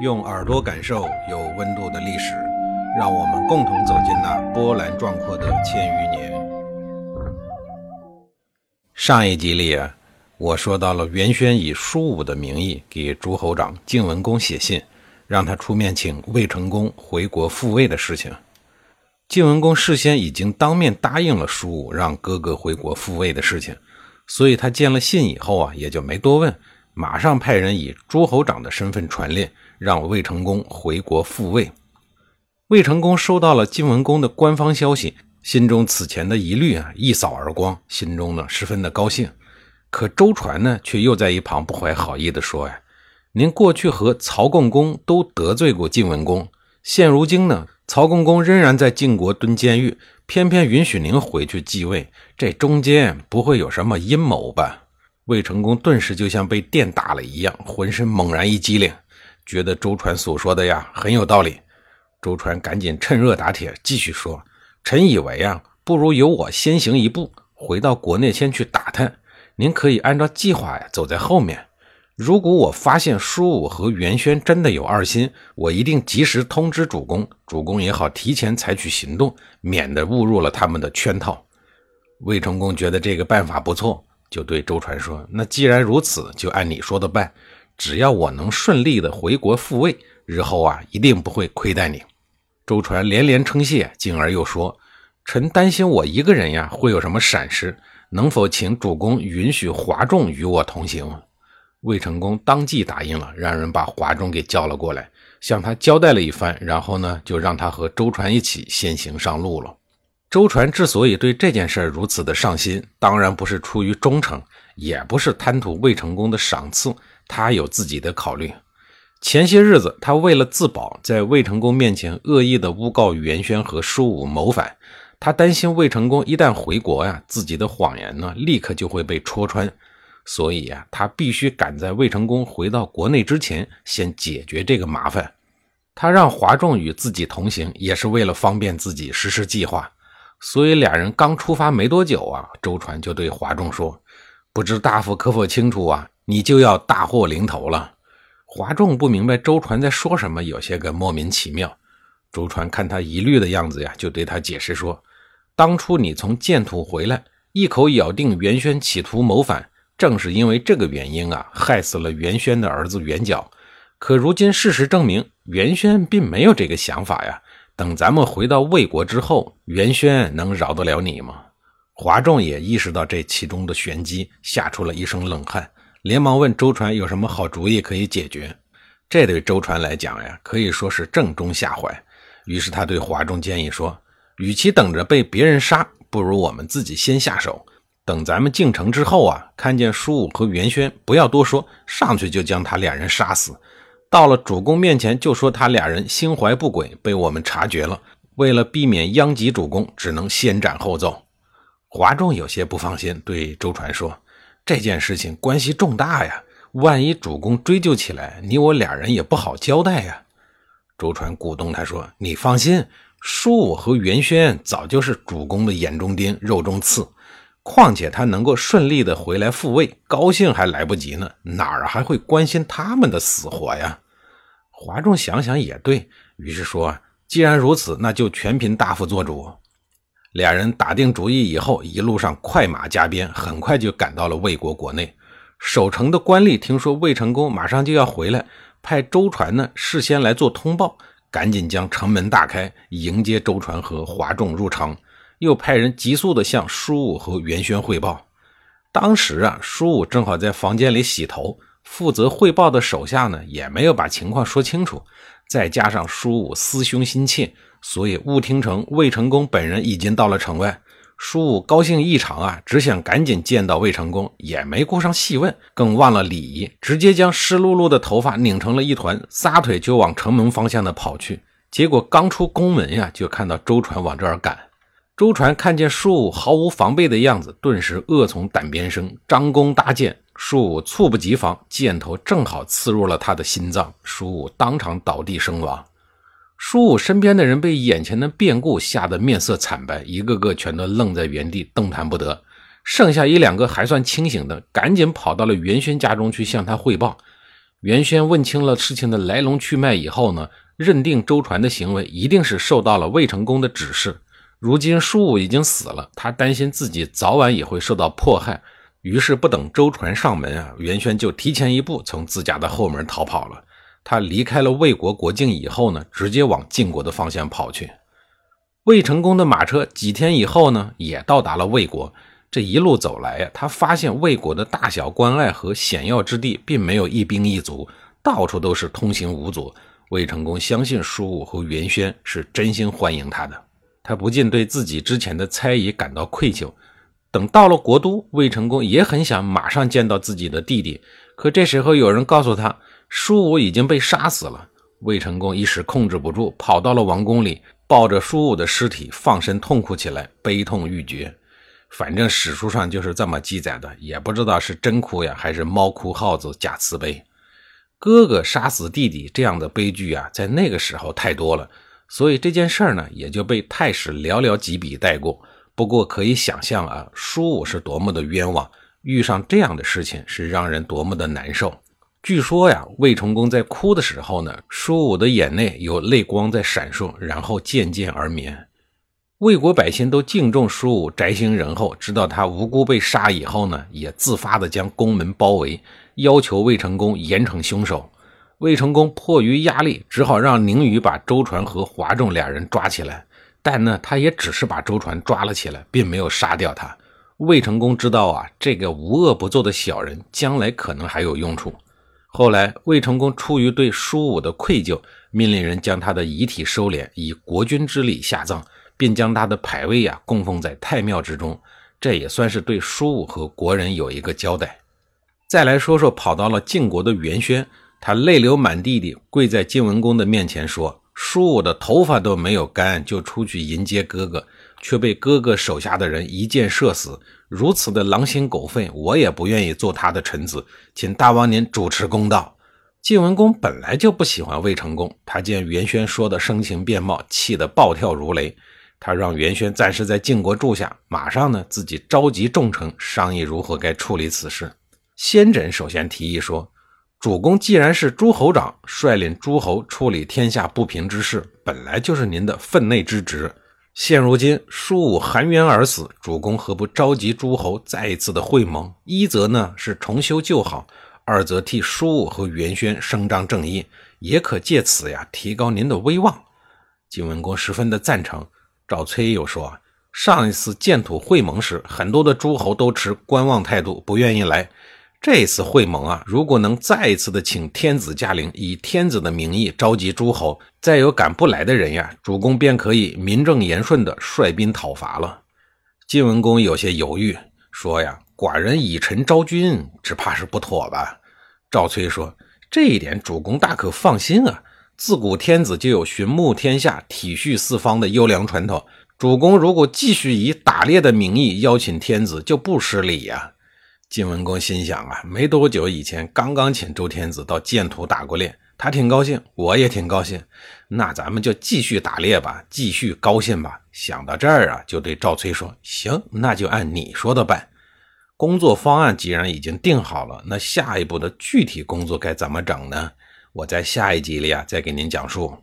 用耳朵感受有温度的历史，让我们共同走进那波澜壮阔的千余年。上一集里啊，我说到了袁轩以舒武的名义给诸侯长晋文公写信，让他出面请魏成功回国复位的事情。晋文公事先已经当面答应了舒武让哥哥回国复位的事情，所以他见了信以后啊，也就没多问，马上派人以诸侯长的身份传令。让魏成功回国复位。魏成功收到了晋文公的官方消息，心中此前的疑虑啊一扫而光，心中呢十分的高兴。可周传呢却又在一旁不怀好意的说呀：“您过去和曹共公都得罪过晋文公，现如今呢曹共公仍然在晋国蹲监狱，偏偏允许您回去继位，这中间不会有什么阴谋吧？”魏成功顿时就像被电打了一样，浑身猛然一激灵。觉得周传所说的呀很有道理，周传赶紧趁热打铁，继续说：“臣以为啊，不如由我先行一步，回到国内先去打探。您可以按照计划呀走在后面。如果我发现舒武和袁轩真的有二心，我一定及时通知主公，主公也好提前采取行动，免得误入了他们的圈套。”魏成功觉得这个办法不错，就对周传说：“那既然如此，就按你说的办。”只要我能顺利的回国复位，日后啊一定不会亏待你。周传连连称谢，进而又说：“臣担心我一个人呀会有什么闪失，能否请主公允许华仲与我同行？”魏成功当即答应了，让人把华仲给叫了过来，向他交代了一番，然后呢就让他和周传一起先行上路了。周传之所以对这件事如此的上心，当然不是出于忠诚，也不是贪图魏成功的赏赐。他有自己的考虑。前些日子，他为了自保，在魏成功面前恶意的诬告袁轩和舒武谋反。他担心魏成功一旦回国呀，自己的谎言呢，立刻就会被戳穿。所以呀，他必须赶在魏成功回到国内之前，先解决这个麻烦。他让华仲与自己同行，也是为了方便自己实施计划。所以俩人刚出发没多久啊，周传就对华仲说：“不知大夫可否清楚啊？”你就要大祸临头了。华仲不明白周传在说什么，有些个莫名其妙。周传看他疑虑的样子呀，就对他解释说：“当初你从建土回来，一口咬定袁轩企图谋反，正是因为这个原因啊，害死了袁轩的儿子袁角。可如今事实证明，袁轩并没有这个想法呀。等咱们回到魏国之后，袁轩能饶得了你吗？”华仲也意识到这其中的玄机，吓出了一身冷汗。连忙问周传有什么好主意可以解决？这对周传来讲呀，可以说是正中下怀。于是他对华仲建议说：“与其等着被别人杀，不如我们自己先下手。等咱们进城之后啊，看见舒武和袁轩，不要多说，上去就将他俩人杀死。到了主公面前，就说他俩人心怀不轨，被我们察觉了。为了避免殃及主公，只能先斩后奏。”华仲有些不放心，对周传说。这件事情关系重大呀，万一主公追究起来，你我俩人也不好交代呀。周传鼓动他说：“你放心，舒武和袁轩早就是主公的眼中钉、肉中刺。况且他能够顺利的回来复位，高兴还来不及呢，哪儿还会关心他们的死活呀？”华仲想想也对于是说：“既然如此，那就全凭大夫做主。”俩人打定主意以后，一路上快马加鞭，很快就赶到了魏国国内。守城的官吏听说魏成功马上就要回来，派周传呢事先来做通报，赶紧将城门大开，迎接周传和华仲入城。又派人急速的向舒武和袁轩汇报。当时啊，舒武正好在房间里洗头，负责汇报的手下呢也没有把情况说清楚，再加上舒武思兄心切。所以误听成魏成功本人已经到了城外，舒武高兴异常啊，只想赶紧见到魏成功，也没顾上细问，更忘了礼仪，直接将湿漉漉的头发拧成了一团，撒腿就往城门方向的跑去。结果刚出宫门呀，就看到周传往这儿赶。周传看见舒武毫无防备的样子，顿时恶从胆边生，张弓搭箭。舒武猝不及防，箭头正好刺入了他的心脏，舒武当场倒地身亡。舒武身边的人被眼前的变故吓得面色惨白，一个个全都愣在原地，动弹不得。剩下一两个还算清醒的，赶紧跑到了袁轩家中去向他汇报。袁轩问清了事情的来龙去脉以后呢，认定周传的行为一定是受到了魏成功的指示。如今舒武已经死了，他担心自己早晚也会受到迫害，于是不等周传上门啊，袁轩就提前一步从自家的后门逃跑了。他离开了魏国国境以后呢，直接往晋国的方向跑去。魏成功的马车几天以后呢，也到达了魏国。这一路走来呀，他发现魏国的大小关隘和险要之地，并没有一兵一卒，到处都是通行无阻。魏成功相信叔武和袁轩是真心欢迎他的，他不禁对自己之前的猜疑感到愧疚。等到了国都，魏成功也很想马上见到自己的弟弟，可这时候有人告诉他，舒武已经被杀死了。魏成功一时控制不住，跑到了王宫里，抱着舒武的尸体，放声痛哭起来，悲痛欲绝。反正史书上就是这么记载的，也不知道是真哭呀，还是猫哭耗子假慈悲。哥哥杀死弟弟这样的悲剧啊，在那个时候太多了，所以这件事儿呢，也就被太史寥寥几笔带过。不过可以想象啊，舒武是多么的冤枉，遇上这样的事情是让人多么的难受。据说呀，魏成功在哭的时候呢，舒武的眼内有泪光在闪烁，然后渐渐而眠。魏国百姓都敬重舒武，宅心仁厚。知道他无辜被杀以后呢，也自发的将宫门包围，要求魏成功严惩凶手。魏成功迫于压力，只好让宁宇把周传和华仲俩人抓起来。但呢，他也只是把周传抓了起来，并没有杀掉他。魏成功知道啊，这个无恶不作的小人将来可能还有用处。后来，魏成功出于对舒武的愧疚，命令人将他的遗体收敛，以国君之礼下葬。并将他的牌位呀供奉在太庙之中，这也算是对舒武和国人有一个交代。再来说说跑到了晋国的袁轩，他泪流满地地跪在晋文公的面前说：“舒武的头发都没有干，就出去迎接哥哥，却被哥哥手下的人一箭射死，如此的狼心狗肺，我也不愿意做他的臣子，请大王您主持公道。”晋文公本来就不喜欢魏成功，他见袁轩说的声情并茂，气得暴跳如雷。他让袁轩暂时在晋国住下，马上呢自己召集众臣商议如何该处理此事。先轸首先提议说：“主公既然是诸侯长，率领诸侯处理天下不平之事，本来就是您的分内之职。现如今舒武含冤而死，主公何不召集诸侯再一次的会盟？一则呢是重修旧好，二则替舒武和袁轩伸张正义，也可借此呀提高您的威望。”晋文公十分的赞成。赵崔又说：“上一次建土会盟时，很多的诸侯都持观望态度，不愿意来。这次会盟啊，如果能再一次的请天子驾临，以天子的名义召集诸侯，再有敢不来的人呀，主公便可以名正言顺的率兵讨伐了。”晋文公有些犹豫，说：“呀，寡人以臣招君，只怕是不妥吧？”赵崔说：“这一点，主公大可放心啊。”自古天子就有寻牧天下、体恤四方的优良传统。主公如果继续以打猎的名义邀请天子，就不失礼呀。晋文公心想啊，没多久以前刚刚请周天子到建土打过猎，他挺高兴，我也挺高兴。那咱们就继续打猎吧，继续高兴吧。想到这儿啊，就对赵崔说：“行，那就按你说的办。工作方案既然已经定好了，那下一步的具体工作该怎么整呢？”我在下一集里啊，再给您讲述。